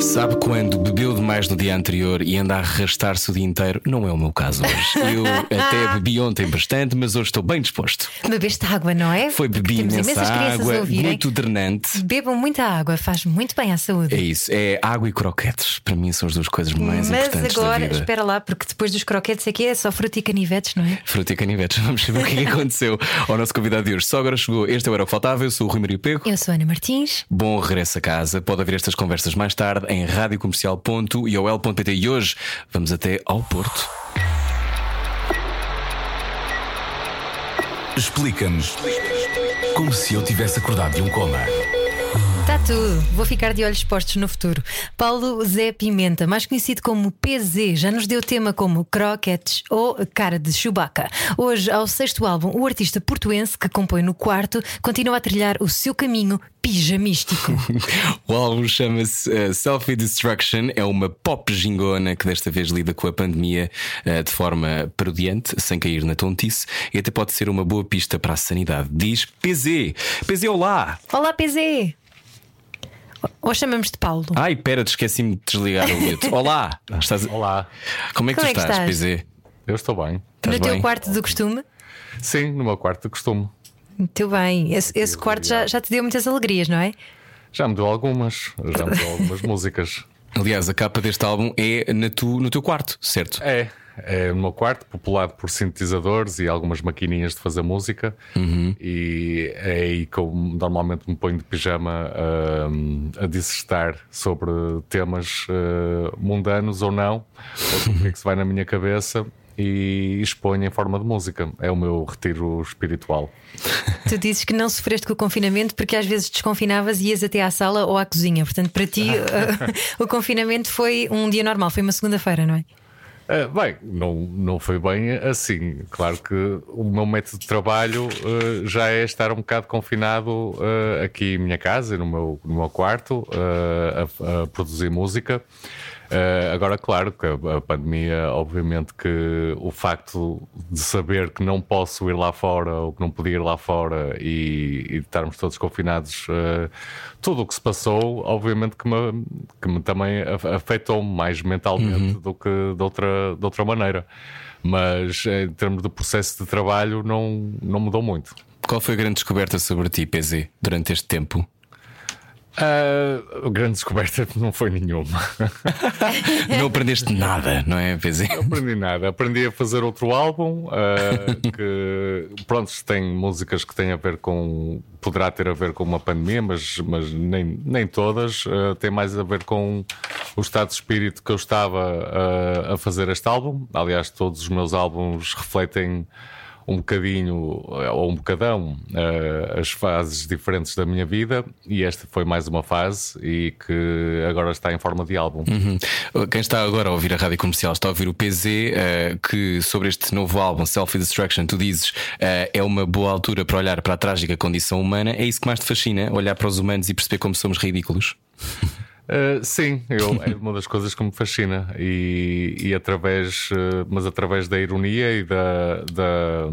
Sabe quando bebeu demais no dia anterior e anda a arrastar-se o dia inteiro? Não é o meu caso hoje. Eu até bebi ontem bastante, mas hoje estou bem disposto. Bebeste água, não é? Foi bebi imensa imensas crianças a água, ouvirem. muito drenante. Bebam muita água, faz muito bem à saúde. É isso, é água e croquetes. Para mim são as duas coisas mais Mas importantes da agora, espera lá, porque depois dos croquetes aqui é só fruta e canivetes, não é? Fruta e canivetes, vamos saber o que é que aconteceu ao nosso convidado de hoje. Só agora chegou, este é o Era o que Faltava, eu sou o Rui Maria Pego. Eu sou a Ana Martins. Bom regresso a casa. Pode ouvir estas conversas mais tarde em radiocomercial.iol.pt e hoje vamos até ao Porto. Explica-nos como se eu tivesse acordado de um coma. Está tudo, vou ficar de olhos postos no futuro. Paulo Zé Pimenta, mais conhecido como PZ, já nos deu tema como Croquetes ou Cara de Chewbacca. Hoje, ao sexto álbum, o artista portuense que compõe no quarto continua a trilhar o seu caminho pijamístico. O álbum chama-se uh, Selfie Destruction, é uma pop gingona que desta vez lida com a pandemia uh, de forma parodiante, sem cair na tontice, e até pode ser uma boa pista para a sanidade. Diz PZ. PZ, olá! Olá, PZ! Ou chamamos de Paulo? Ai, pera, esqueci-me de desligar o mute. Olá! Estás... Olá, Como é que Como tu é que estás, estás? PZ? eu estou bem. Estás no teu bem? quarto do costume? Sim, no meu quarto de costume. Muito bem. Esse, esse quarto já, já te deu muitas alegrias, não é? Já me deu algumas, já me deu algumas músicas. Aliás, a capa deste álbum é na tu, no teu quarto, certo? É, é no meu quarto, populado por sintetizadores e algumas maquininhas de fazer música. E é aí que eu normalmente me ponho de pijama hum, a dissertar sobre temas eh, mundanos ou não, ou o que é que se vai na minha cabeça. E exponho em forma de música. É o meu retiro espiritual. Tu dizes que não sofreste com o confinamento porque às vezes desconfinavas e ias até à sala ou à cozinha. Portanto, para ti, eh, o confinamento foi um dia normal, foi uma segunda-feira, não é? Ah, bem, não, não foi bem assim. Claro que o meu método de trabalho ah, já é estar um bocado confinado ah, aqui em minha casa, no meu, no meu quarto, a, a produzir música. Ah, agora, claro que a, pandemia, obviamente, que o facto de saber que não posso ir lá fora ou que não podia ir lá fora e, e estarmos todos confinados, ah, tudo o que se passou, obviamente que me, que me também af- afetou mais mentalmente do que de outra, de outra maneira. Mas em termos de processo de trabalho, não, não mudou muito. Qual foi a grande descoberta sobre ti, PZ, durante este tempo? A grande descoberta não foi nenhuma. Não aprendeste nada, não é, PZ? Não aprendi nada. Aprendi a fazer outro álbum ah, que, pronto, tem músicas que têm a ver com. Poderá ter a ver com uma pandemia, mas, mas nem, nem todas. Ah, tem mais a ver com o estado de espírito que eu estava a fazer este álbum. Aliás, todos os meus álbuns refletem um bocadinho, ou um bocadão, ah, as fases diferentes da minha vida. E esta foi mais uma fase e que agora está em forma de álbum. Uhum. Quem está agora a ouvir a rádio comercial está a ouvir o PZ, eh, que sobre este novo álbum, Selfie Destruction, tu dizes eh, é uma boa altura para olhar para a trágica condição humana. É isso que mais te fascina? Olhar para os humanos e perceber como somos ridículos? Uh, sim, eu, é uma das coisas que me fascina e, e através, uh, mas através da ironia e da, da,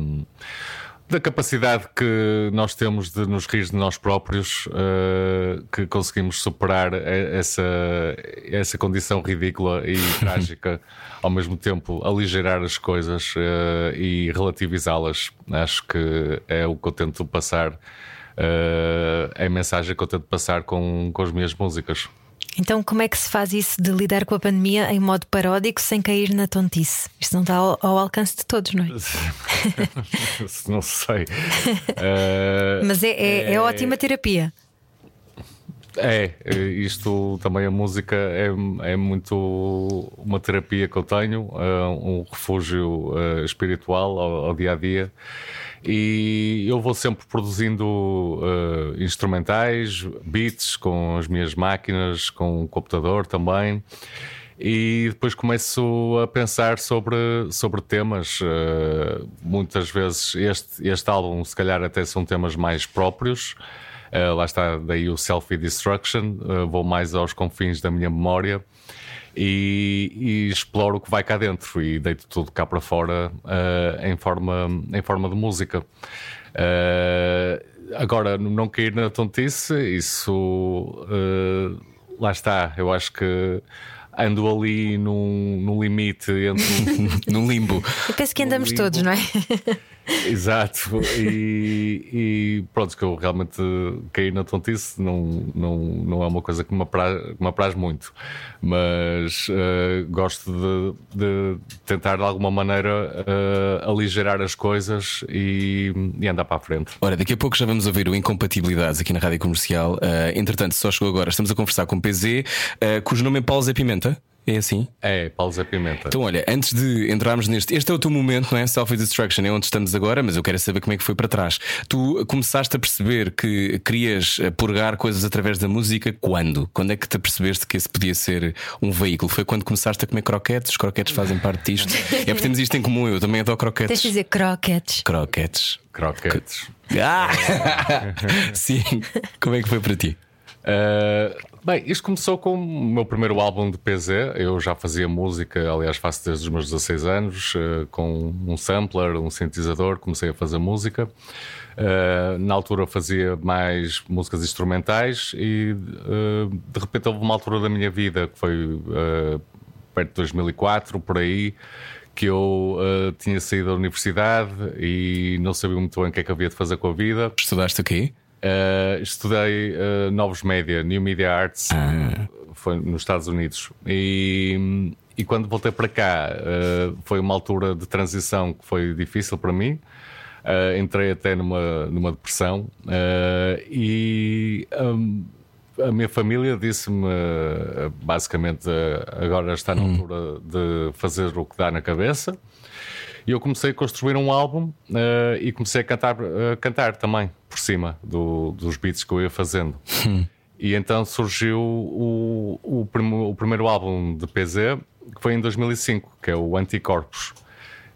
da capacidade que nós temos de nos rir de nós próprios, uh, que conseguimos superar essa, essa condição ridícula e trágica, ao mesmo tempo aligerar as coisas e relativizá-las. Acho que é o que eu tento passar. uh, é a mensagem que eu tento passar com, com as minhas músicas. Então, como é que se faz isso de lidar com a pandemia em modo paródico sem cair na tontice? Isto não está ao, ao alcance de todos, não é? não sei. Eh, Mas é, é, é ótima terapia. É, é, isto também a música é, é muito uma terapia que eu tenho, é um refúgio eh, espiritual ao, ao dia a dia. E eu vou sempre produzindo eh, instrumentais, beats com as minhas máquinas, com o computador também. e depois começo a pensar sobre, sobre temas. Uh, muitas vezes este, este álbum, se calhar, até são temas mais próprios. Uh, lá está, daí o Selfie Destruction. Uh, vou mais aos confins da minha memória e, e, exploro o que vai cá dentro e deito tudo cá para fora em, forma, em forma de música. agora, não cair na tontice, isso lá está. Eu acho que ando ali num, num limite entre num limbo. Eu penso que andamos todos, não é? Exato, e, e, pronto, que eu realmente caí na tontice não, não, não é uma coisa que me apraz, me apraz muito, mas uh, gosto de, de, tentar de alguma maneira uh, aligerar as coisas e, e, andar para a frente. Ora, daqui a pouco já vamos ouvir o Incompatibilidades aqui na Rádio Comercial. Uh, entretanto, só chegou agora, estamos a conversar com o PZ, cujo nome é Paulo Zé Pimenta. É assim? É, Paulo Zé Pimenta. Então, olha, antes de entrarmos neste. Este é o teu momento, não é? Self-destruction é onde estamos agora, mas eu quero saber como é que foi para trás. Tu começaste a perceber que querias eh, purgar coisas através da música quando? Quando é que te percebeste que esse podia ser um veículo? Foi quando começaste a comer croquetes? Os croquetes fazem parte disto. é porque temos isto em comum, eu também adoro croquetes. Tens de dizer croquetes. Croquetes. Croquetes. Ah! Sim. Como é que foi para ti? Uh, Bem, isto começou com o meu primeiro álbum de PZ. Eu já fazia música, aliás, faço desde os meus 16 anos, uh, com um sampler, um sintetizador, comecei a fazer música. Uh, na altura fazia mais músicas instrumentais e uh, de repente houve uma altura da minha vida que foi perto de 2004, por aí, que eu tinha saído da universidade e não sabia muito bem o que é que havia de fazer com a vida. Estudaste o quê? Uh, estudei uh, novos média, New Media Arts, ah. foi nos Estados Unidos. E, e quando voltei para cá, uh, foi uma altura de transição que foi difícil para mim. entrei até numa, numa depressão e um, a minha família disse-me basicamente agora está na hum. altura de fazer o que dá na cabeça. E eu comecei a construir um álbum uh, e comecei a cantar, uh, cantar também por cima do, dos beats que eu ia fazendo. Hum. E então surgiu o, o, prim o, primeiro álbum de PZ, que foi em 2005, que é o Anticorpos.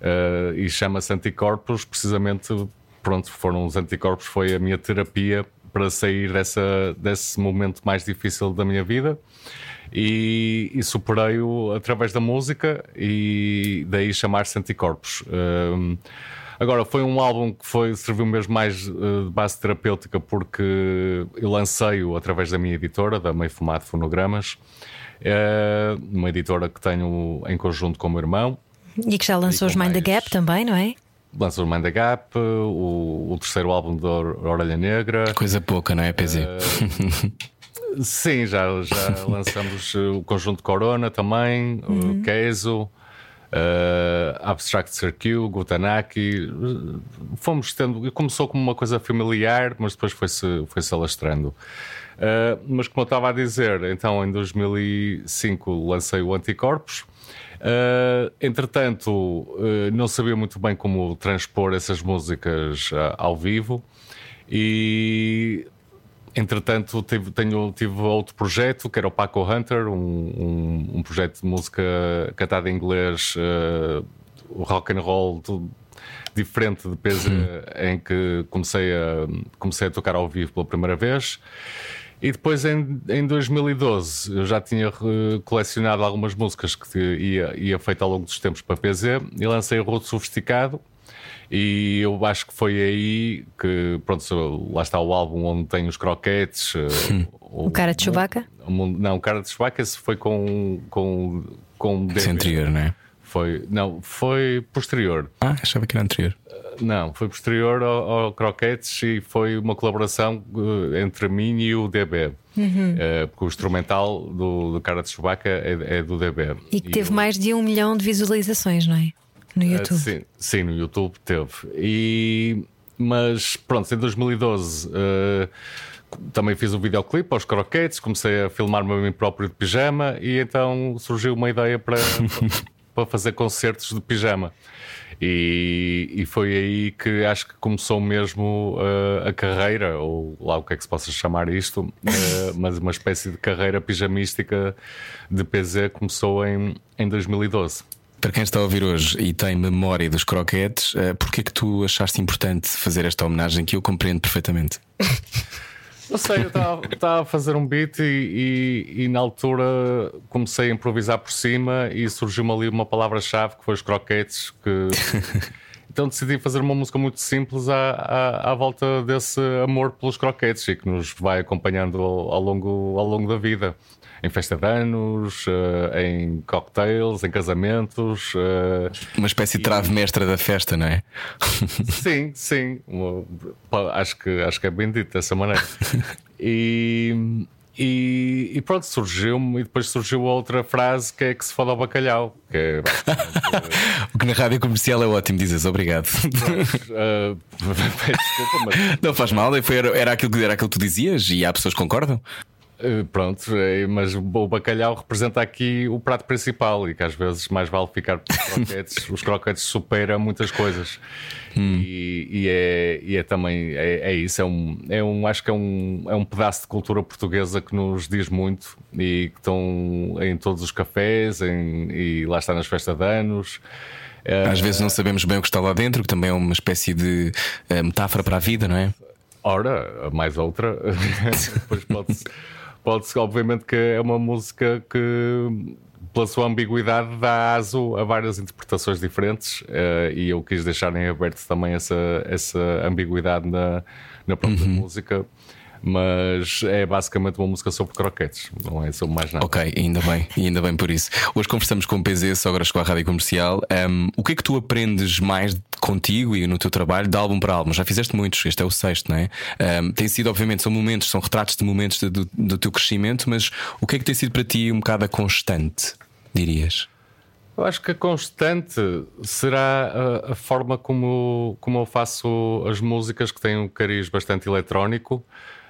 Uh, e chama-se Anticorpos precisamente, pronto, foram os anticorpos, foi a minha terapia para sair dessa, desse momento mais difícil da minha vida e, e superei-o através da música e daí chamar-se Anticorpos. Um, agora, foi um álbum que foi, serviu mesmo mais uh, de base terapêutica porque eu lancei-o através da minha editora, da Meio Fumado Fonogramas, uh, uma editora que tenho em conjunto com o meu irmão. E que já lançou os Mind the Gap também, não é? Lançou o Mind the Gap, o, o terceiro álbum da Orelha Negra. Coisa pouca, não é, PZ? Uh, Sim, já, já lançamos eh, o conjunto Corona também, uhum. o Queso, uh, Abstract Circuit, Gutanaki. Fomos tendo. Começou como uma coisa familiar, mas depois foi-se foi -se alastrando. Uh, mas como eu estava a dizer, então em 2005 lancei o Anticorpos. Uh, entretanto, uh, não sabia muito bem como transpor essas músicas ao vivo e Entretanto, tive, tenho, tive outro projeto que era o Paco Hunter, um, um, um projeto de música cantada em inglês, uh, rock and roll, tudo diferente de peso, em que comecei a, comecei a tocar ao vivo pela primeira vez. E depois, em, em 2012, eu já tinha colecionado algumas músicas que ia, ia feito ao longo dos tempos para PZ e lancei o Roto Sofisticado e eu acho que foi aí que, pronto, lá está o álbum onde tem os croquetes. Eh, o, o, cara de Chewbacca? não, o cara de Chewbacca foi com. com, com Esse anterior, não é? Foi, não, foi posterior. Ah, achava que era anterior. Eh, não, foi posterior ao, ao Croquetes e foi uma colaboração eh, entre mim e o DB. Uhum. Uh, porque o instrumental do, do cara de Chewbacca é, é do DB. E que teve mais de um milhão de visualizações, não é? No eh, YouTube? Uh, sim, sim, no YouTube teve. E, mas pronto, em 2012 uh, eh, também fiz um videoclipe aos croquetes, comecei a filmar-me a mim próprio de pijama e então surgiu uma ideia para, para fazer concertos de pijama. E, e foi aí que acho que começou mesmo uh, a carreira, ou lá o que é que se possa chamar isto, uh, mas uma espécie de carreira pijamística de PZ começou em, em 2012. Para quem está a ouvir hoje e tem memória dos croquetes, uh, porquê é que tu achaste importante fazer esta homenagem que eu compreendo perfeitamente? Não sei, eu estava a fazer um beat e, e, e, na altura comecei a improvisar por cima e surgiu-me ali uma palavra-chave que foi os croquetes. Que... então decidi fazer uma música muito simples à, à, à, volta desse amor pelos croquetes e que nos vai acompanhando ao, ao longo, ao longo da vida em festa de anos, uh, em cocktails, em casamentos. Uh, Uma espécie de trave mestra da festa, não é? Sim, sim. acho, que, acho que é bem dito dessa maneira. E. E, e, pronto, surgiu-me, e depois surgiu outra frase que é que se foda ao bacalhau. Que é o que na rádio comercial é ótimo, dizes obrigado. uh, desculpa, mas... Não faz mal, foi, era, aquilo, era aquilo que tu dizias e há pessoas que concordam. Eh, pronto, é, mas o bacalhau representa aqui o prato principal e que às vezes mais vale ficar os croquetes. Os croquetes superam muitas coisas hum. e, e, é, e é também é, é, isso. É um, é um, acho que é um, é um pedaço de cultura portuguesa que nos diz muito e que estão em todos os cafés em, e lá está nas festas de anos. Às vezes não sabemos bem o que está lá dentro, que também é uma espécie de metáfora para a vida, não é? Ora, mais outra, depois pode-se pode-se, obviamente, que é uma música que, pela sua ambiguidade, dá aso a várias interpretações diferentes uh, e eu quis deixar em aberto também essa, essa ambiguidade na, na própria uhum. música mas é basicamente uma música sobre croquetes, não é sobre mais nada. Ok, ainda bem, ainda bem por isso. Hoje conversamos com o PZ, Sogras com a Rádio Comercial. Um, o que é que tu aprendes mais contigo e no teu trabalho de álbum para álbum? Já fizeste muitos, este é o sexto, não é? Um, tem sido, obviamente, são momentos, são retratos de momentos do, do teu crescimento, mas o que é que tem sido para ti um bocado a constante, dirias? Eu acho que a constante será a, a, forma como, como eu faço as músicas que têm um cariz bastante eletrónico.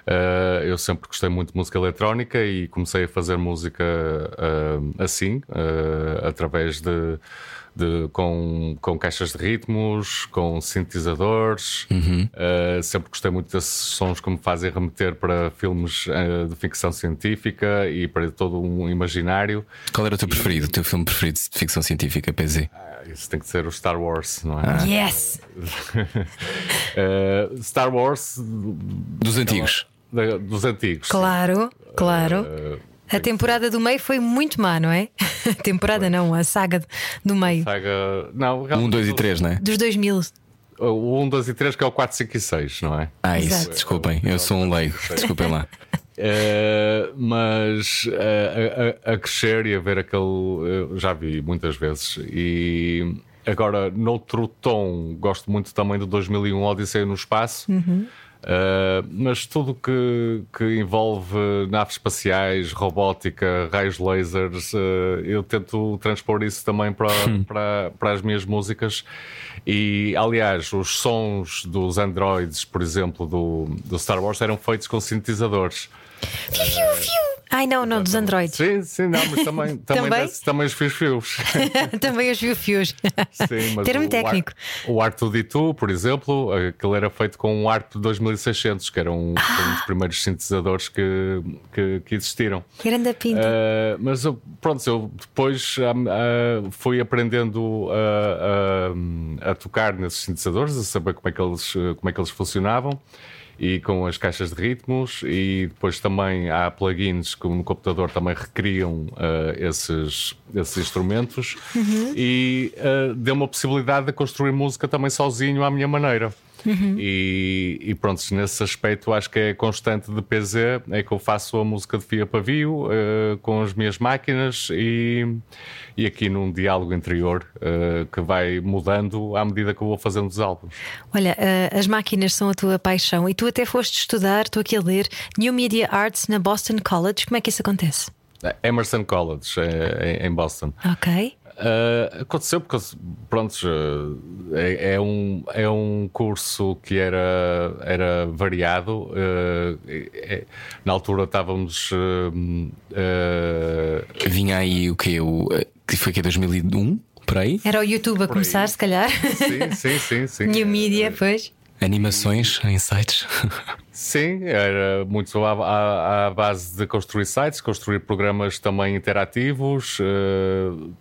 Uh, eu sempre gostei muito de música eletrónica e comecei a fazer música uh, assim, uh, através de, de, com, com caixas de ritmos, com sintetizadores. Uhum. sempre gostei muito desses sons que me fazem remeter para filmes de ficção científica e para todo um imaginário. Qual era o teu e... preferido, o teu filme preferido de ficção científica, PZ? Ah, isso tem que ser o Star Wars, não é? Ah. Yes! Star Wars dos antigos dos antigos. Claro, claro. A temporada do meio foi muito má, não é? A temporada não, a saga do meio. Saga. Não, 1, 2 e 3, não é? Dos 2000. O 1, 2 e 3, que é o 4, 5 e 6, não é? Ah, isso, Exato. desculpem, eu sou um leigo, desculpem lá. Uh, mas uh, a, a, crescer e a ver aquele. já vi muitas vezes. E agora, noutro tom, gosto muito também do 2001 Odisseia no Espaço. Uhum. Uh, mas tudo que, que envolve naves espaciais, robótica, raios lasers, uh, eu tento transpor isso também para, hum. para, para as minhas músicas. E aliás, os sons dos androids, por exemplo, do, do Star Wars, eram feitos com sintetizadores. Fiu, fiu, fiu. Ai, não, não, dos Androids. Sim, sim, não, mas também, também, também? também os fios-fios. também os fios-fios. Sim, mas Termo o técnico. Ar, o R2D2, por exemplo, aquele era feito com um ARP 2600, que era um, ah. um dos primeiros sintetizadores que, que, que existiram. Grande pinta. Uh, mas pronto, eu depois uh, fui aprendendo a, a, a tocar nesses sintetizadores, a saber como é que eles, como é que eles funcionavam e com as caixas de ritmos e depois também há plugins que no computador também recriam uh, esses, esses instrumentos uhum. e uh, deu uma possibilidade de construir música também sozinho à minha maneira. Uhum. E, e, pronto, nesse aspecto acho que é constante de PZ, é que eu faço a música de fio a pavio uh, com as minhas máquinas e, e aqui num diálogo interior uh, que vai mudando à medida que eu vou fazendo os álbuns. Olha, uh, as máquinas são a tua paixão e tu até foste estudar, estou aqui a ler New Media Arts na Boston College. Como é que isso acontece? Emerson College, em Boston. Ok. Uh, aconteceu porque, pronto, é, é, um, é um curso que era, era variado. Uh, é, na altura estávamos. Uh, Vinha aí o que? O, que foi que é 2001? Por aí? Era o YouTube a começar, se calhar. Sim, sim, sim. sim. New Media, pois. Animações em sites. Sim, era muito à, à, à, base de construir sites, construir programas também interativos, uh,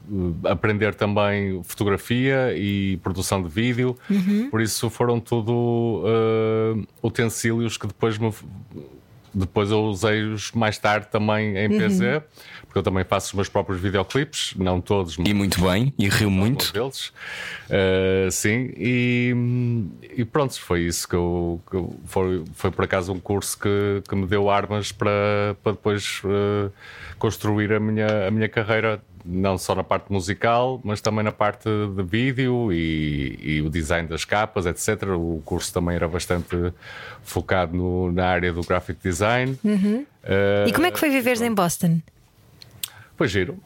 aprender também fotografia e produção de vídeo. Uhum. Por isso foram tudo uh, utensílios que depois me, depois eu usei-os mais tarde também em uhum. PC porque eu também faço os meus próprios videoclipes, não todos. E muito bem, e riu muito. Deles. Uh, sim, e, e, pronto, foi isso que eu. Que eu foi, foi por acaso um curso que, que me deu armas para, para depois uh, construir a minha, a minha carreira não só na parte musical, mas também na parte de vídeo e, e, o design das capas, etc. O curso também era bastante focado no, na área do graphic design. Uhum. Uh, e como é que foi viveres em Boston? Foi giro.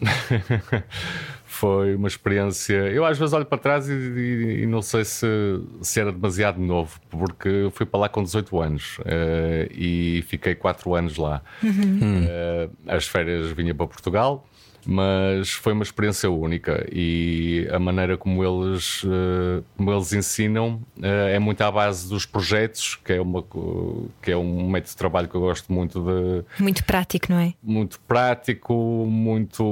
foi uma experiência. Eu às vezes olho para trás e, e, e, não sei se, se era demasiado novo, porque fui para lá com 18 anos uh, e fiquei 4 anos lá. Uhum. Uh, as férias vinha para Portugal mas foi uma experiência única e a maneira como eles, eh, como eles ensinam eh, é muito à base dos projetos, que é, uma, que é um método de trabalho que eu gosto muito de. Muito prático, não é? Muito prático, muito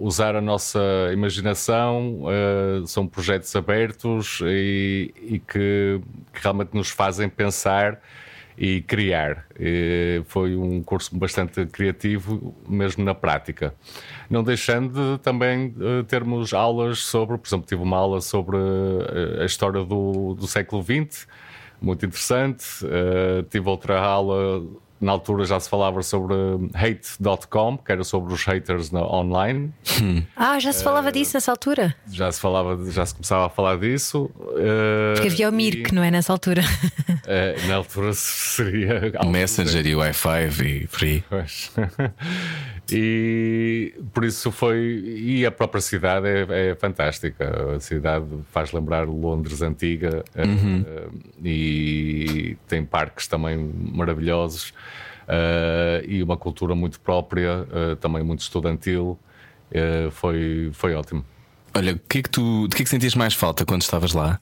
usar a nossa imaginação, eh, são projetos abertos e, e que, que realmente nos fazem pensar e criar. E foi um curso bastante criativo, mesmo na prática. Não deixando de também eh, termos aulas sobre, por exemplo, tive uma aula sobre eh, a história do, do século XX, muito interessante. Uh, tive outra aula na altura já se falava sobre hate.com, que era sobre os haters na, online. Ah, já se falava uh, disso nessa altura? Já se falava, já se começava a falar disso. Uh, Porque havia o Mirk, e, não é? Nessa altura. Uh, na altura seria. O Messenger e o Wi-Fi e free. e por isso foi. E a própria cidade é, é fantástica. A cidade faz lembrar Londres antiga uhum. e tem parques também maravilhosos. Uh, e uma cultura muito própria, uh, também muito estudantil. Uh, foi, foi ótimo. Olha, que é que tu, de que é que sentias mais falta quando estavas lá?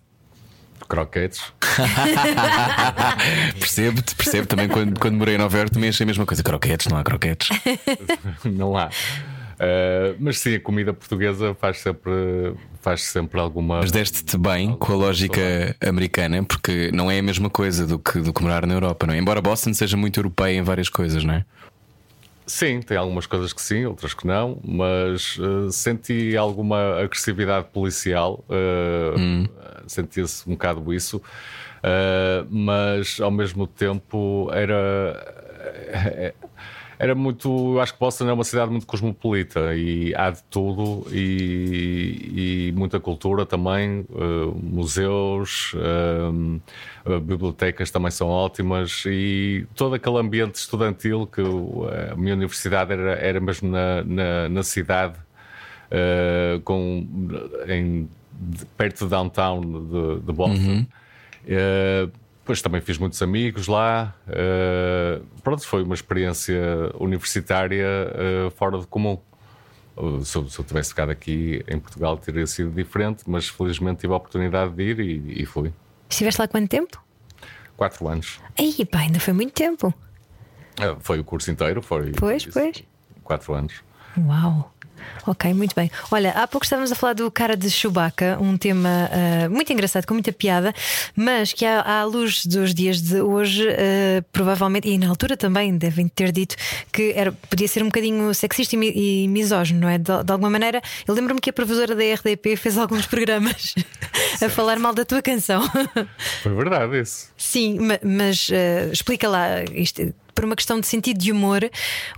Croquetes. percebo-te, percebo também quando, quando morei em Nova Iorque também achei a mesma coisa. Croquetes, não há croquetes. não há. Uh, mas sim, a comida portuguesa faz sempre, faz sempre alguma. Mas deste-te bem com a lógica americana, porque não é a mesma coisa do que, do que morar na Europa, não é? Embora Boston seja muito europeia em várias coisas, não é? Sim, tem algumas coisas que sim, outras que não, mas uh, senti alguma agressividade policial, uh, hum. sentia-se um bocado isso, uh, mas ao mesmo tempo era era muito. Acho que Boston é uma cidade muito cosmopolita e há de tudo e, e muita cultura também, uh, museus, uh, bibliotecas também são ótimas e todo aquele ambiente estudantil que a minha universidade era, era mesmo na, na, na cidade, uh, com, em, perto de downtown de, de Boston. Uhum. Depois também fiz muitos amigos lá. Uh, pronto, foi uma experiência universitária uh, fora de comum. Uh, se, eu, se, eu, tivesse ficado aqui em Portugal, teria sido diferente, mas felizmente tive a oportunidade de ir e, e fui. Estiveste lá quanto tempo? Quatro anos. Aí, pá, ainda foi muito tempo. foi o curso inteiro, foi. Pois, isso, pois. Quatro anos. Uau! Ok, muito bem. Olha, há pouco estávamos a falar do cara de Chewbacca, um tema uh, muito engraçado, com muita piada, mas que à, à luz dos dias de hoje, uh, provavelmente, e na altura também devem ter dito que era, podia ser um bocadinho sexista e, e misógino, não é? De, de alguma maneira, eu lembro-me que a professora da RDP fez alguns programas a falar mal da tua canção. Foi verdade isso. Sim, mas uh, explica lá isto por uma questão de sentido de humor,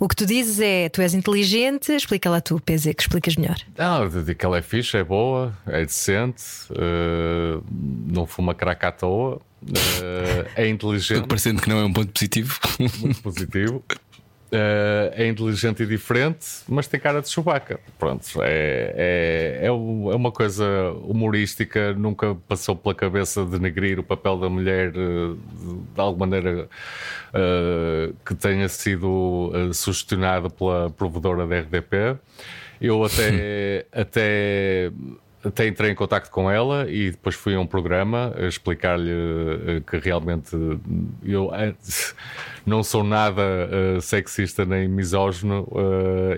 o que tu dizes é tu és inteligente, explica lá tu, PZ, que explicas melhor. Não, digo que ela é fixe, é boa, é decente, uh, não fuma crack à toa. Uh, é inteligente. Parecendo que não é um ponto positivo. Muito positivo. Uh, é inteligente e diferente, mas tem cara de Chewbacca. Pronto, é, é, é, uma coisa humorística, nunca passou pela cabeça de denegrir o papel da mulher uh, de alguma maneira uh, que tenha sido sugestionado pela provedora da RDP. Eu até, até até entrei em contato com ela e depois fui a um programa explicar-lhe uh, que realmente eu uh, não sou nada uh, sexista nem misógino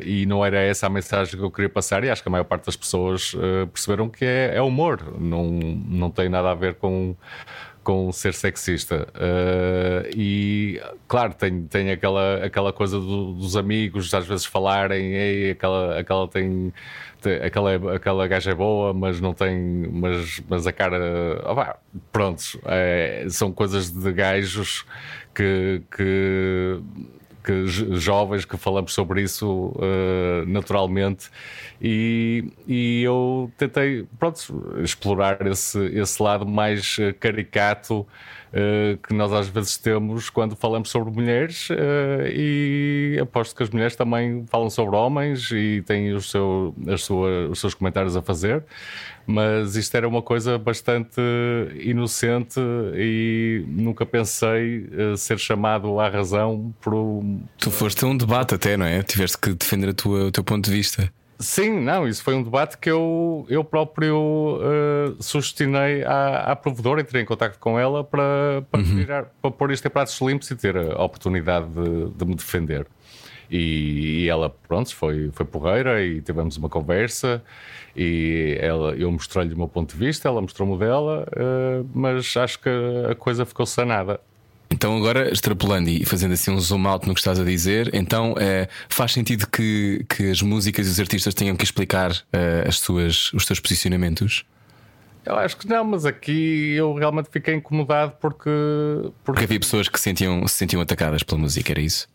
e não era essa a mensagem que eu queria passar. E acho que a maior parte das pessoas perceberam que é, é humor, não, não tem nada a ver com com ser sexista. Uh, e, claro, tem, tem aquela, aquela coisa do, dos amigos às vezes falarem, Ei, aquela, aquela tem, tem, aquela, aquela gaja é boa, mas não tem, mas, mas a cara. Oh, prontos, é, são coisas de gajos que, que que jovens que falamos sobre isso uh, naturalmente. E, e eu tentei pronto, explorar esse, esse lado mais eh, caricato uh, que nós às vezes temos quando falamos sobre mulheres uh, e aposto que as mulheres também falam sobre homens e têm o seu, sua, os seus comentários a fazer mas isto era uma coisa bastante inocente e nunca pensei uh, ser chamado à razão por. Tu foste um debate até, não é? Tiveste que defender a tua, o teu ponto de vista. Sim, não, isso foi um debate que eu, eu próprio uh, sustinei à, à provedora, entrei em contato com ela para, para, uhum. tirar, para pôr isto em pratos limpos e ter a oportunidade de, de me defender. E, e, ela, pronto, foi, foi porreira e tivemos uma conversa e ela, eu mostrei-lhe o meu ponto de vista, ela mostrou-me o dela, uh, mas acho que a coisa ficou sanada. Então, agora extrapolando e fazendo assim um zoom out no que estás a dizer, então é, faz sentido que, que as músicas e os artistas tenham que explicar uh, as suas, os seus posicionamentos? Eu acho que não, mas aqui eu realmente fiquei incomodado porque. Porque, porque havia pessoas que sentiam, se sentiam atacadas pela música, era isso?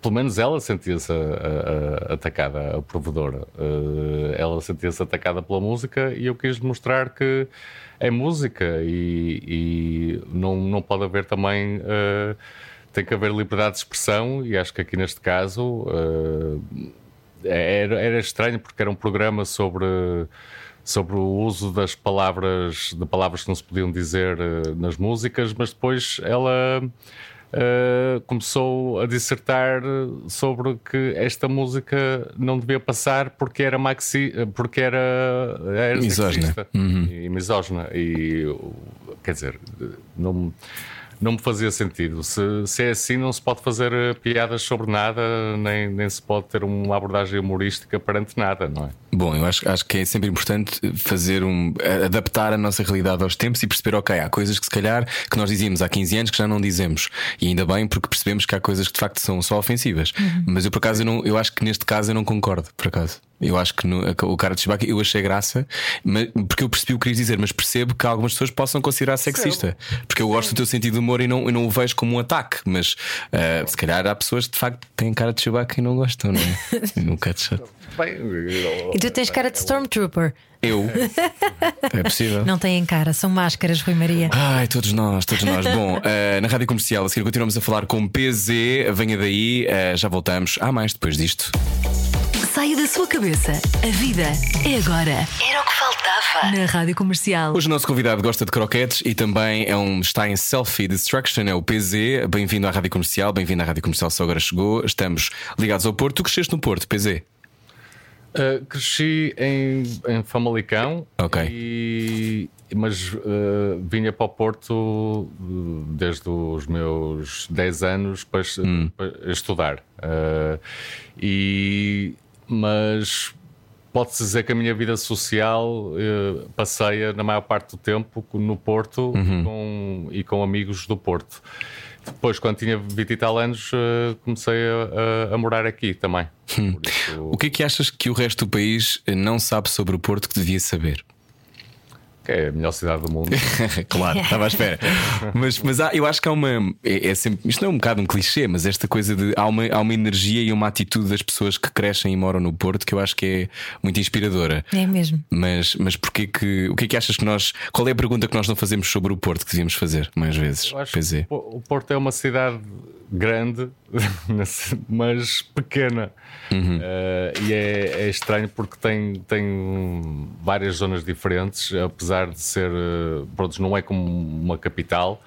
Pelo menos ela sentia-se atacada, a provedora. Uh, ela sentia-se atacada pela música e eu quis mostrar que é música e, e não, não pode haver também. Uh, tem que haver liberdade de expressão e acho que aqui neste caso uh, era, era estranho porque era um programa sobre sobre o uso das palavras de palavras que não se podiam dizer nas músicas, mas depois ela uh, começou a dissertar sobre que esta música não devia passar porque era maxi, porque era, era misógina uhum. e misógina e quer dizer não não me fazia sentido. Se, se, é assim, não se pode fazer eh, piadas sobre nada, nem, nem se pode ter uma abordagem humorística perante nada, não é? Bom, eu acho, acho que é sempre importante fazer um. adaptar a nossa realidade aos tempos e perceber, ok, há coisas que se calhar que nós dizíamos há 15 anos que já não dizemos. E ainda bem, porque percebemos que há coisas que de facto são só ofensivas. Uhum. Mas eu, por acaso, eu, não, eu acho que neste caso eu não concordo, por acaso. Eu acho que no, o cara de Chewbacca eu achei graça, mas, porque eu percebi o que querias dizer, mas percebo que algumas pessoas possam considerar sexista. Porque eu gosto do teu sentido de humor e não, eu não o vejo como um ataque, mas uh, se calhar há pessoas que de facto têm cara de Chewbacca e não gostam, não é? Nunca te chato. E tu tens cara de Stormtrooper. Eu? É possível. Não têm cara, são máscaras, Rui Maria. Ai, todos nós, todos nós. Bom, uh, na rádio comercial, a seguir continuamos a falar com PZ. Venha daí, uh, já voltamos. Há mais depois disto saia da sua cabeça. A vida é agora. Era o que faltava. Na Rádio Comercial. Hoje o nosso convidado gosta de croquetes e também é um, está em Selfie Destruction, é o PZ. Bem-vindo à Rádio Comercial, bem-vindo à Rádio Comercial se agora chegou. Estamos ligados ao Porto. Tu cresceste no Porto, PZ? Uh, cresci em, em Famalicão. Ok. E, mas uh, vinha para o Porto desde os meus 10 anos para, hum. para estudar. Uh, e mas pode-se dizer que a minha vida social eh, passeia na maior parte do tempo no Porto uhum. com, e com amigos do Porto. Depois, quando tinha 20 e tal anos, eh, comecei a, a, a, morar aqui também. Hum. Isso... O que é que achas que o resto do país não sabe sobre o Porto que devia saber? Que é a melhor cidade do mundo. claro, estava à espera. mas mas há, eu acho que há uma. É, é, sempre, isto não é um bocado um clichê, mas esta coisa de. Há uma, há uma energia e uma atitude das pessoas que crescem e moram no Porto que eu acho que é muito inspiradora. É mesmo. Mas, mas porquê que. O que é que achas que nós. Qual é a pergunta que nós não fazemos sobre o Porto que devíamos fazer mais vezes? Eu acho que o Porto é uma cidade grande, mas pequena. Uhum. Uh, e é, é, estranho porque tem, tem várias zonas diferentes, apesar de ser. Uh, pronto, não é como uma capital,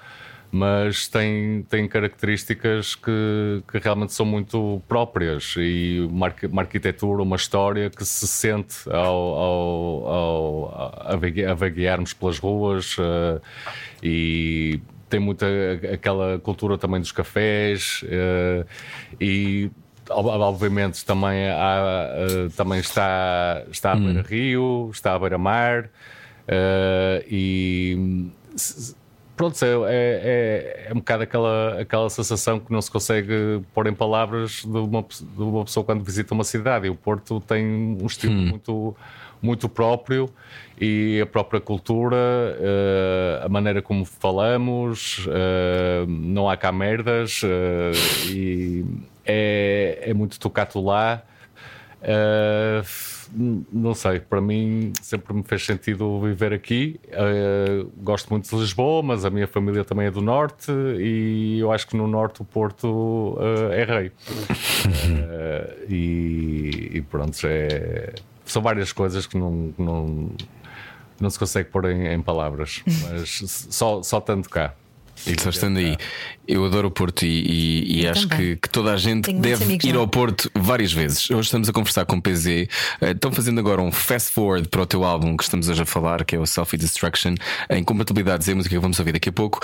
mas tem, tem características que, que realmente são muito próprias e uma, uma arquitetura, uma história que se sente ao, ao, ao a vaguearmos pelas ruas uh, e tem muita aquela cultura também dos cafés uh, e obviamente também, há, uh, também está, está à beira-rio, está à beira-mar uh, e pronto, é, é, é, é, um bocado aquela, aquela sensação que não se consegue pôr em palavras de uma, de uma pessoa quando visita uma cidade. E o Porto tem um estilo hum. muito, muito próprio e a própria cultura, uh, a maneira como falamos, uh, não há cá merdas uh, e é, é muito tocado lá. não sei, para mim sempre me fez sentido viver aqui. gosto muito de Lisboa, mas a minha família também é do Norte e eu acho que no Norte o Porto é rei. e, e pronto, é, são várias coisas que não, não não se consegue pôr em, em palavras, mas só, só tanto cá. E só estando aí. Eu adoro o Porto e, e, e acho que, que, toda a gente Tenho deve ir ao Porto várias vezes. Hoje estamos a conversar com o PZ. Eh, estão fazendo agora um fast forward para o teu álbum que estamos hoje a falar, que é o Selfie Destruction, em compatibilidades e a música que vamos ouvir daqui a pouco.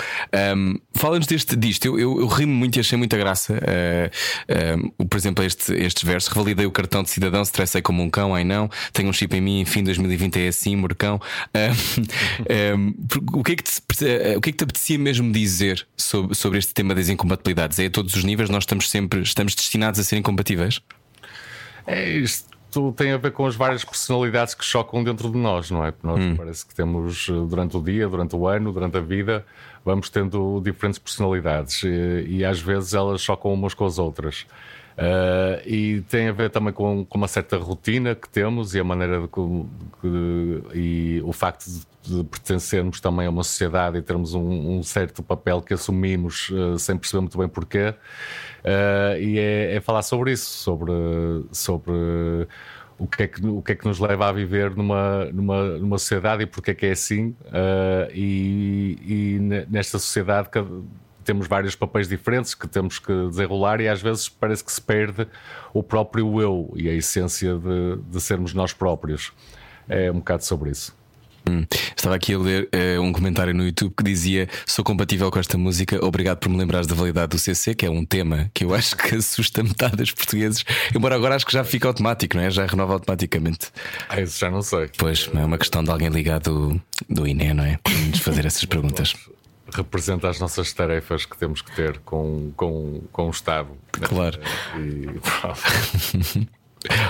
Um, Fala-nos deste disto. Eu, eu, eu rimo muito e achei muita graça. Uh, uh, por exemplo, este, estes versos. Revalidei o cartão de cidadão, stressei como um cão, ai não. Tenho um chip em mim, enfim, 2020 é assim, morcão. o, que é que te, o que é que te apetecia mesmo dizer sobre, sobre este tema das incompatibilidades? É a todos os níveis, nós estamos sempre estamos destinados a ser incompatíveis? É isto tem a ver com as várias personalidades que chocam dentro de nós, não é? Nós hum. parece que temos eh, durante o dia, durante o ano, durante a vida, vamos tendo diferentes personalidades e, e às vezes elas chocam umas com as outras. Uh, e tem a ver também com, com, uma certa rotina que temos e a maneira de, de, e o facto de, de, pertencermos também a uma sociedade e termos um, um certo papel que assumimos uh, sem perceber muito bem porquê. Uh, e é, é, falar sobre isso, sobre, sobre o que, é que, o que é que nos leva a viver numa, numa, numa sociedade e porque é que é assim. e, e nesta sociedade temos vários papéis diferentes que temos que desenrolar e às vezes parece que se perde o próprio eu e a essência de, de sermos nós próprios. É um bocado sobre isso. Hum. Estava aqui a ler uh, um comentário no YouTube que dizia: Sou compatível com esta música, obrigado por me lembrares da validade do CC, que é um tema que eu acho que assusta metade dos portugueses, embora agora acho que já fica automático, não é? Já renova automaticamente. Ah, isso já não sei. Pois, é uma questão de alguém ligado do, do INE, não é? Para nos fazer essas perguntas representa as nossas tarefas que temos que ter com, com, com o Estado. Claro. E,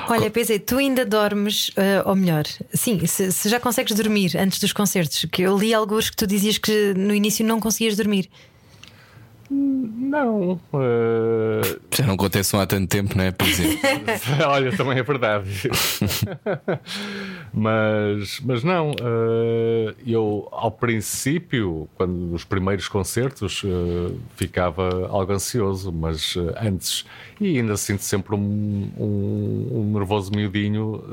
Olha, pensei, tu ainda dormes, uh, ou melhor, sim, se, se, já consegues dormir antes dos concertos, que eu li alguns que tu dizias que no início não conseguias dormir. Não. Uh... Já não acontecem há tanto tempo, não é? Por Olha, também é verdade. mas, mas não. Uh, eu, ao princípio, quando nos primeiros concertos, uh, ficava algo ansioso, mas antes, e ainda sinto sempre um, um, um nervoso miudinho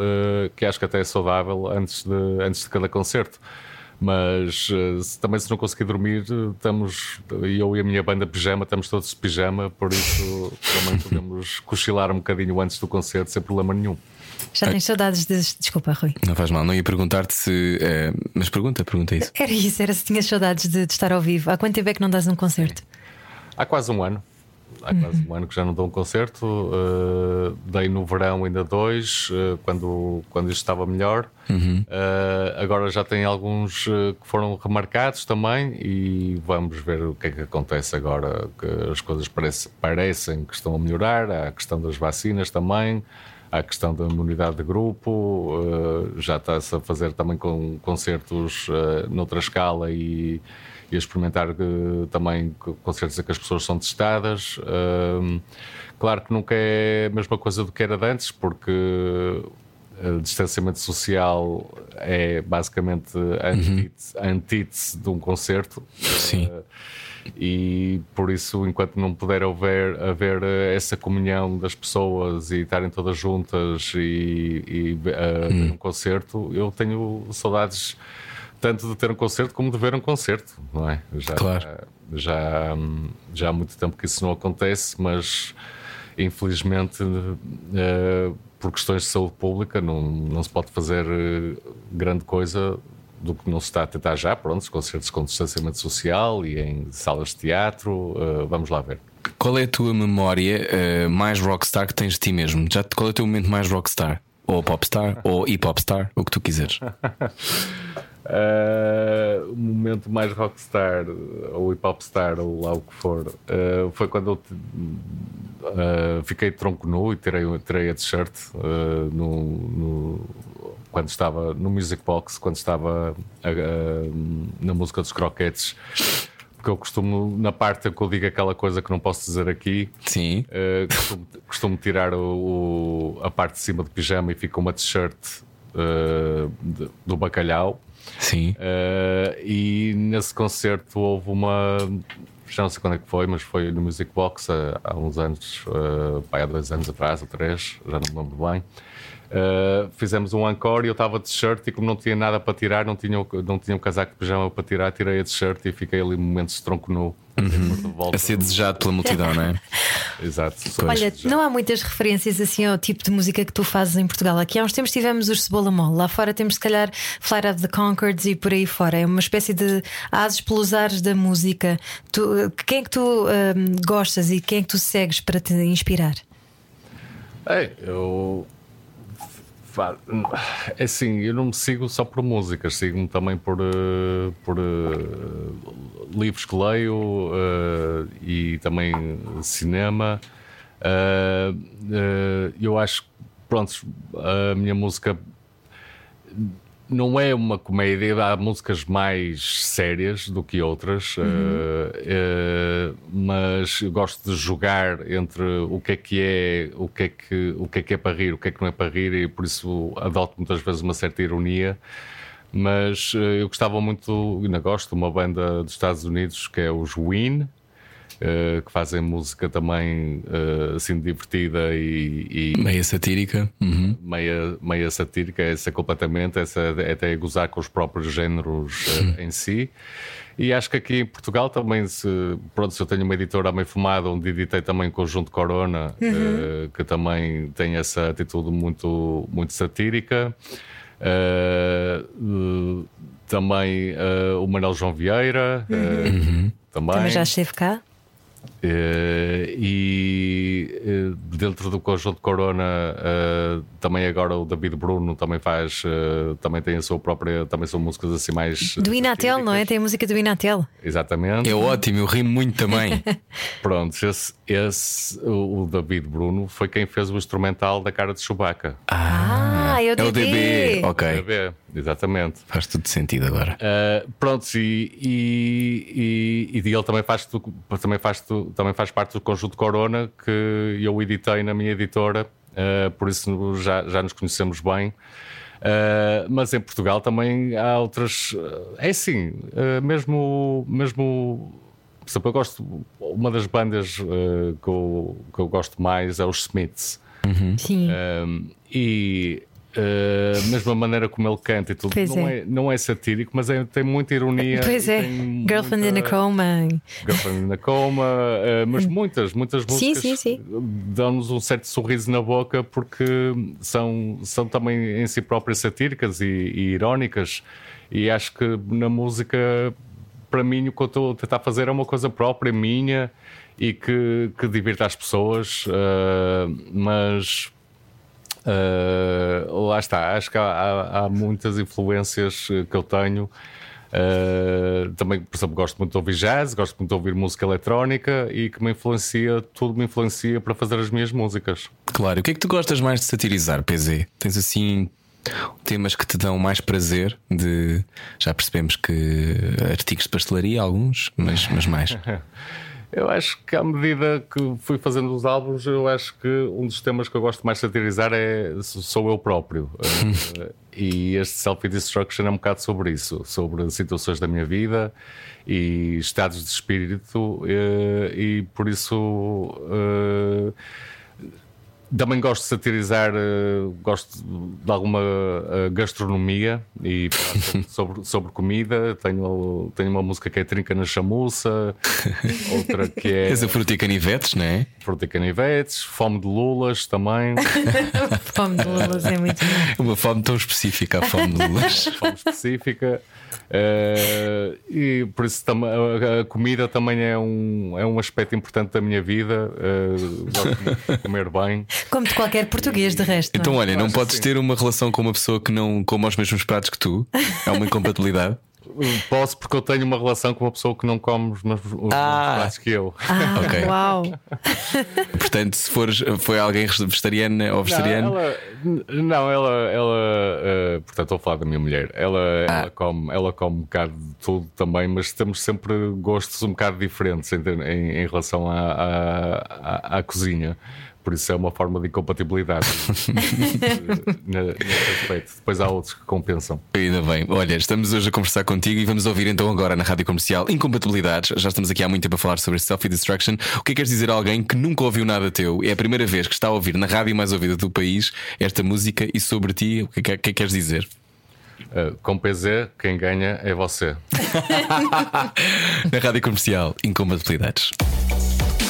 que acho que até é saudável antes de, antes de cada concerto mas uh, também se não conseguir dormir, estamos, eu e a minha banda pijama, estamos todos de pijama, por isso também podemos cochilar um bocadinho antes do concerto sem problema nenhum. Já tens saudades de. Desculpa, Rui. Não faz mal, não ia perguntar-te se. É... Mas pergunta, pergunta isso. Era isso, era se tinhas saudades de, de, estar ao vivo. Há quanto tempo é que não dás um concerto? Há quase um ano há quase um ano que já não dou um concerto. Uh, dei no verão ainda dois, uh, quando, quando isto estava melhor. Uhum. Uh, agora já tem alguns que foram remarcados também e vamos ver o que é que acontece agora. Que as coisas parece, parecem que estão a melhorar. Há a questão das vacinas também. A questão da imunidade de grupo, já está-se a fazer também com concertos noutra escala e, e a experimentar uh, também com certeza que as pessoas são testadas. Claro que nunca é a mesma coisa do que era de antes, porque o distanciamento social é basicamente a antítese, uhum. antítese de um concerto. Sim. Uh, e por isso, enquanto não puder haver, haver essa comunhão das pessoas e estarem todas juntas e, e uh, um concerto, eu tenho saudades tanto de ter um concerto como de ver um concerto, não é? Já, Claro. já, já há muito tempo que isso não acontece, mas infelizmente, eh, por questões de saúde pública, não, não se pode fazer eh, grande coisa do que não se está a tentar já. Pronto, os concertos com distanciamento social e em salas de teatro, eh, vamos lá ver. Qual é a tua memória mais rockstar que tens de ti mesmo? Já, qual é o teu momento mais rockstar? Ou popstar? ou hip hopstar? O que tu quiseres. Uh, o momento mais rockstar ou hip hop star ou lá o que for uh, foi quando eu te- uh, fiquei tronco nu e tirei, tirei a t-shirt no, no- quando estava no Music Box, quando estava na música dos croquetes. Porque eu costumo, na parte que eu digo aquela coisa que não posso dizer aqui, Sim. Uh, costumo, costumo tirar o, o- a parte de cima do pijama e fica uma t-shirt uh, do bacalhau. Sim. Uh, e nesse concerto houve uma. Já não sei quando é que foi, mas foi no Music Box há, há uns anos, uh, há dois anos atrás, ou três, já não me lembro bem. Uh, fizemos um encore e eu estava de t-shirt e como não tinha nada para tirar, não tinha, não tinha um casaco de pijama para tirar, tirei a t-shirt e fiquei ali momentos de tronco nu. De volta. A ser desejado pela multidão, não é? Exato. Olha, não há muitas referências assim ao tipo de música que tu fazes em Portugal. Aqui há uns tempos tivemos os Cebola Mole, lá fora temos se calhar Flight of the Concords e por aí fora. É uma espécie de ases pelos ares da música. Tu- quem é que tu hum, gostas e quem é que tu segues para te inspirar? Ei, eu. Fa- É assim, eu não me sigo só por músicas, sigo-me também por, eh, por eh, livros que leio eh, e também cinema. Eu acho pronto, a minha música não é uma comédia, há músicas mais sérias do que outras, eh, eh, mas eu gosto de jogar entre o que é que é, o que é que, o que é que é para rir, o que é que não é para rir, e por isso adoto muitas vezes uma certa ironia. Mas eh, eu gostava muito, ainda gosto, de uma banda dos Estados Unidos que é os Ween, eh, que fazem música também eh, assim divertida e- e Meia satírica. Uhum. meia, meia satírica, essa completamente, essa é até gozar com os próprios géneros eh, em si. E acho que aqui em Portugal também, se, pronto, se eu tenho uma editora meio fumada, onde editei também o Conjunto Corona, eh, que também tem essa atitude muito, muito satírica. Eh, eh, também eh, o Manuel João Vieira, eh, também. Também já esteve cá? Eh, e eh, dentro do conjunto Corona eh, também agora o David Bruno também faz também tem a sua própria também são músicas assim mais Do Inatel, não é? Tem a música do Inatel. exatamente É ótimo, eu rimo muito também. pronto esse, esse o o David Bruno foi quem fez o instrumental da cara de Chewbacca Ah, é o É o DB. DB. Ok. ver? exatamente Faz tudo sentido agora. Uh, pronto, e, e, e, e ele também faz, tu- também, faz, tu- também faz parte do conjunto Corona que eu editei na minha editora, uh, por isso já, já nos conhecemos bem. Uh, mas em Portugal também há outras. É assim, uh, mesmo, mesmo. Por exemplo, eu gosto. Uma das bandas uh, que, eu, que eu gosto mais é os Smiths. Sim. Um, e uh, mesmo a maneira como ele canta e tudo Pois não é. é. não é satírico, mas é- tem muita ironia. Pois é. Girlfriend in a muita- Coma. Girlfriend in a Coma, uh, mas muitas, muitas Sim, músicas sim, sim. dão-nos um certo sorriso na boca porque são, são também em si próprias satíricas e, e irónicas. E acho que na música, para mim, o que eu estou a tentar fazer é uma coisa própria, minha e que, que divirta as pessoas, uh, mas. Uh, lá está, acho que há, há- há muitas influências uh, que eu tenho. Uh, também, por exemplo, gosto muito de ouvir jazz, gosto muito de ouvir música eletrónica e que me influencia, tudo me influencia para fazer as minhas músicas. Claro. O que é que tu gostas mais de satirizar, PZ? Tens assim temas que te dão mais prazer de. Já percebemos que artigos de pastelaria, alguns, mas, mas mais. Eu acho que à medida que fui fazendo os álbuns, eu acho que um dos temas que eu gosto mais de satirizar é sou eu próprio. Eh, e este Self-Destruction é um bocado sobre isso, sobre situações da minha vida e estados de espírito, eh, e por isso. eh, também gosto de satirizar, uh, gosto de alguma uh, gastronomia e sobre, sobre comida. Tenho, tenho uma música que é Trinca na Chamuça, outra que é. És a fruta e canivetes, não é? Fruta e canivetes, fome de lulas também. fome de lulas é muito bom. Uma fome tão específica, a fome de lulas. fome específica. Uh, e por isso a, a, comida também é um, é um aspecto importante da minha vida. Uh, comer bem. Como de qualquer português, de resto. Então, não é? olha, não podes ter uma relação com uma pessoa que não come os mesmos pratos que tu. É uma incompatibilidade. Posso porque eu tenho uma relação com uma pessoa que não come os mesmos, os ah. pratos que eu. Ah, okay. Uau! Portanto, se fores, foi alguém vegetariana ou vegetariano? Não, ela, não, ela, ela uh, portanto, estou a falar da minha mulher. Ela, ah. ela, come, ela come um bocado de tudo também, mas temos sempre gostos um bocado diferentes em, em, em relação à, à, à cozinha por isso é uma forma de incompatibilidade nesse aspecto. Depois há outros que compensam. Ainda bem. Olha, estamos hoje a conversar contigo e vamos ouvir então agora na rádio comercial incompatibilidades. Já estamos aqui há muito tempo a falar sobre self-destruction. O que é que queres dizer a alguém que nunca ouviu nada teu? É a primeira vez que está a ouvir na rádio mais ouvida do país esta música e sobre ti, o que é que, é que queres dizer? Uh, com PZ, quem ganha é você. na rádio comercial, incompatibilidades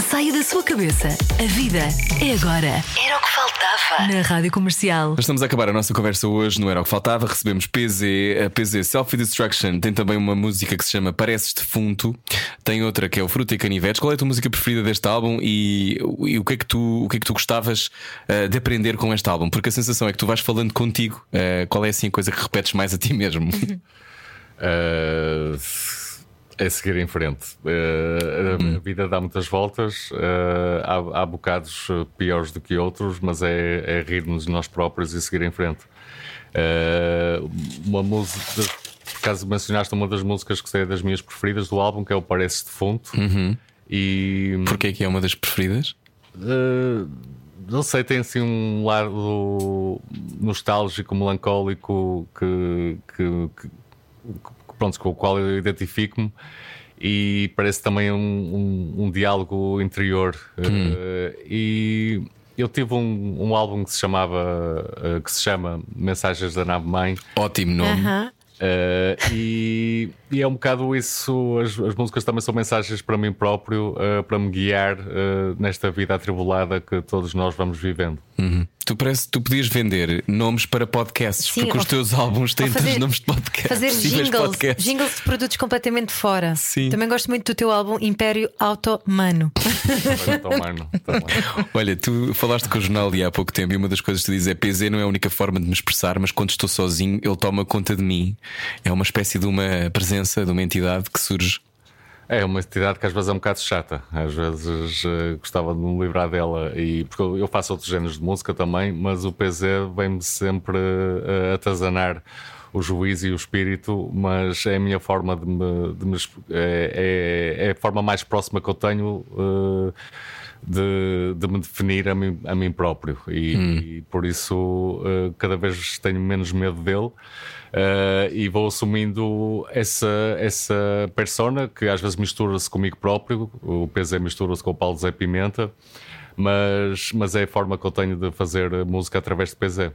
saia da sua cabeça. A vida é agora. Era o que faltava. Na Rádio Comercial. Estamos a acabar a nossa conversa hoje no Era o que Faltava. Recebemos PZ, a PZ Selfie Destruction. Tem também uma música que se chama Pareces Defunto. Tem outra que é o Fruta e Canivetes. Qual é a tua música preferida deste álbum e, e o, que é que tu, o que é que tu gostavas uh, de aprender com este álbum? Porque a sensação é que tu vais falando contigo. Uh, qual é assim a coisa que repetes mais a ti mesmo? uh... É seguir em frente. Uh, a vida dá muitas voltas, uh, há, há bocados piores do que outros, mas é, é rir-nos de nós próprios e seguir em frente. Uh, uma música, por acaso mencionaste uma das músicas que é das minhas preferidas do álbum, que é o Parece Defunto. Uhum. E... Porquê que é uma das preferidas? não sei, tem assim um lado nostálgico, melancólico que, que, que pronto, com o qual eu identifico-me e parece também um, um, um diálogo interior. Hum. Uh, e eu tive um, um, álbum que se chamava uh, que se chama Mensagens da Nave Mãe. Ótimo nome. Uh -huh. Uh, e, e, é um bocado isso. As, as, músicas também são mensagens para mim próprio, uh, para me guiar uh, nesta vida atribulada que todos nós vamos vivendo. Uhum. Tu parece tu podias vender nomes para podcasts, Sim, porque os teus álbuns têm fazer, tantos nomes de podcasts. Fazer jingles, podcasts. jingles de produtos completamente fora. Sim. Também gosto muito do teu álbum Império Automano. Automano Olha, tu falaste com o jornal há pouco tempo e uma das coisas que tu dizes é PZ não é a única forma de me expressar, mas quando estou sozinho ele toma conta de mim. É uma espécie de uma presença, de uma entidade que surge é uma entidade que às vezes é um bocado chata. Às vezes uh, gostava de me livrar dela. E, porque eu faço outros géneros de música também, mas o PZ vem-me sempre uh, atazanar o juízo e o espírito, mas é a minha forma de me. De me é, é, é, a forma mais próxima que eu tenho. Uh, de, de, me definir a mim, a mim próprio e, hum. e por isso uh, cada vez tenho menos medo dele Uh, e vou assumindo essa, essa persona que às vezes mistura-se comigo próprio. O PZ mistura-se com o Paulo Zé Pimenta, mas, mas é a forma que eu tenho de fazer música através de PZ.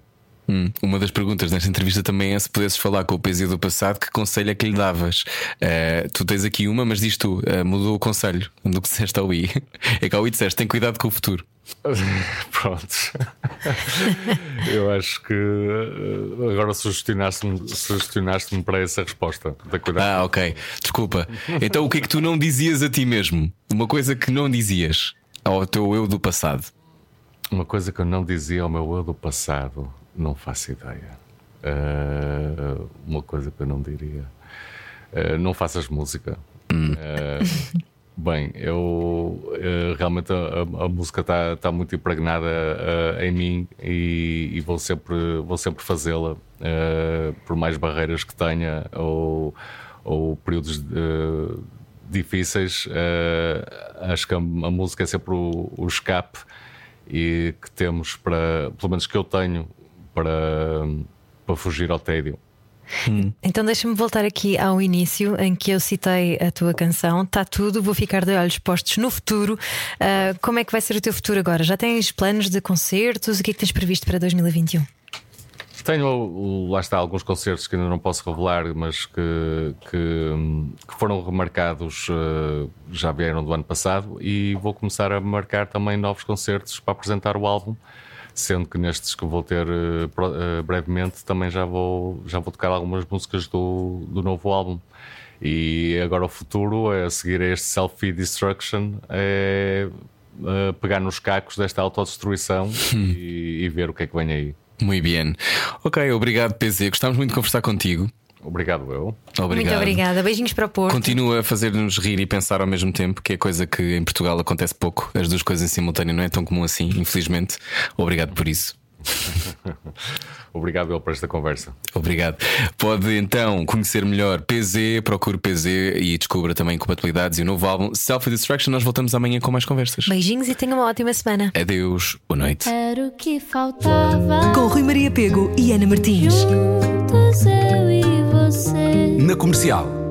Hum, uma das perguntas nesta entrevista também é se pudesses falar com o PZ do passado, que conselho é que lhe davas? Uh, tu tens aqui uma, mas diz tu, uh, mudou o conselho do que disseste ao I. É que ao I disseste: tem cuidado com o futuro. Pronto. Eu acho que eh, agora sugestionaste-me sugestionaste para essa resposta. Ah, ok. Desculpa. Então o que é que tu não dizias a ti mesmo? Uma coisa que não dizias ao teu eu do passado. Uma coisa que eu não dizia ao meu eu do passado, não faço ideia. Uh, uma coisa que eu não diria. Uh, não faças música. Hum. Uh, Bem, eu realmente a, a música está tá muito impregnada em mim e, e, vou sempre, vou sempre fazê-la, por mais barreiras que tenha ou, ou períodos difíceis. acho que a, a, música é sempre o, o, escape e que temos para, pelo menos que eu tenho, para, para fugir ao tédio. Então deixa-me voltar aqui ao início em que eu citei a tua canção. Está tudo, vou ficar de olhos postos no futuro. Uh, como é que vai ser o teu futuro agora? Já tens planos de concertos? O que é que tens previsto para 2021? Tenho, lá está, alguns concertos que ainda não posso revelar, mas que, que, que foram remarcados, uh, já vieram do ano passado, e vou começar a marcar também novos concertos para apresentar o álbum sendo que nestes que vou ter uh, brevemente também já vou, já vou tocar algumas músicas do, do novo álbum. E agora o futuro, a seguir a este Selfie Destruction, é uh, pegar nos cacos desta autodestruição e, e ver o que é que vem aí. Muito bem. Ok, obrigado, PZ. Gostávamos muito de conversar contigo. Obrigado, eu. Obrigado. Muito obrigada. Beijinhos para o Porto. Continua a fazer-nos rir e pensar ao mesmo tempo, que é coisa que em Portugal acontece pouco. As duas coisas em simultâneo não é tão comum assim, infelizmente. Obrigado por isso. Obrigado, eu, por esta conversa. Obrigado. Pode então conhecer melhor PZ, procure PZ e descubra também compatibilidades e o novo álbum Self Destruction. Nós voltamos amanhã com mais conversas. Beijinhos e tenha uma ótima semana. Adeus, boa noite. Era o que faltava. Com Rui Maria Pego e Ana Martins. Juntos eu e você. Na comercial.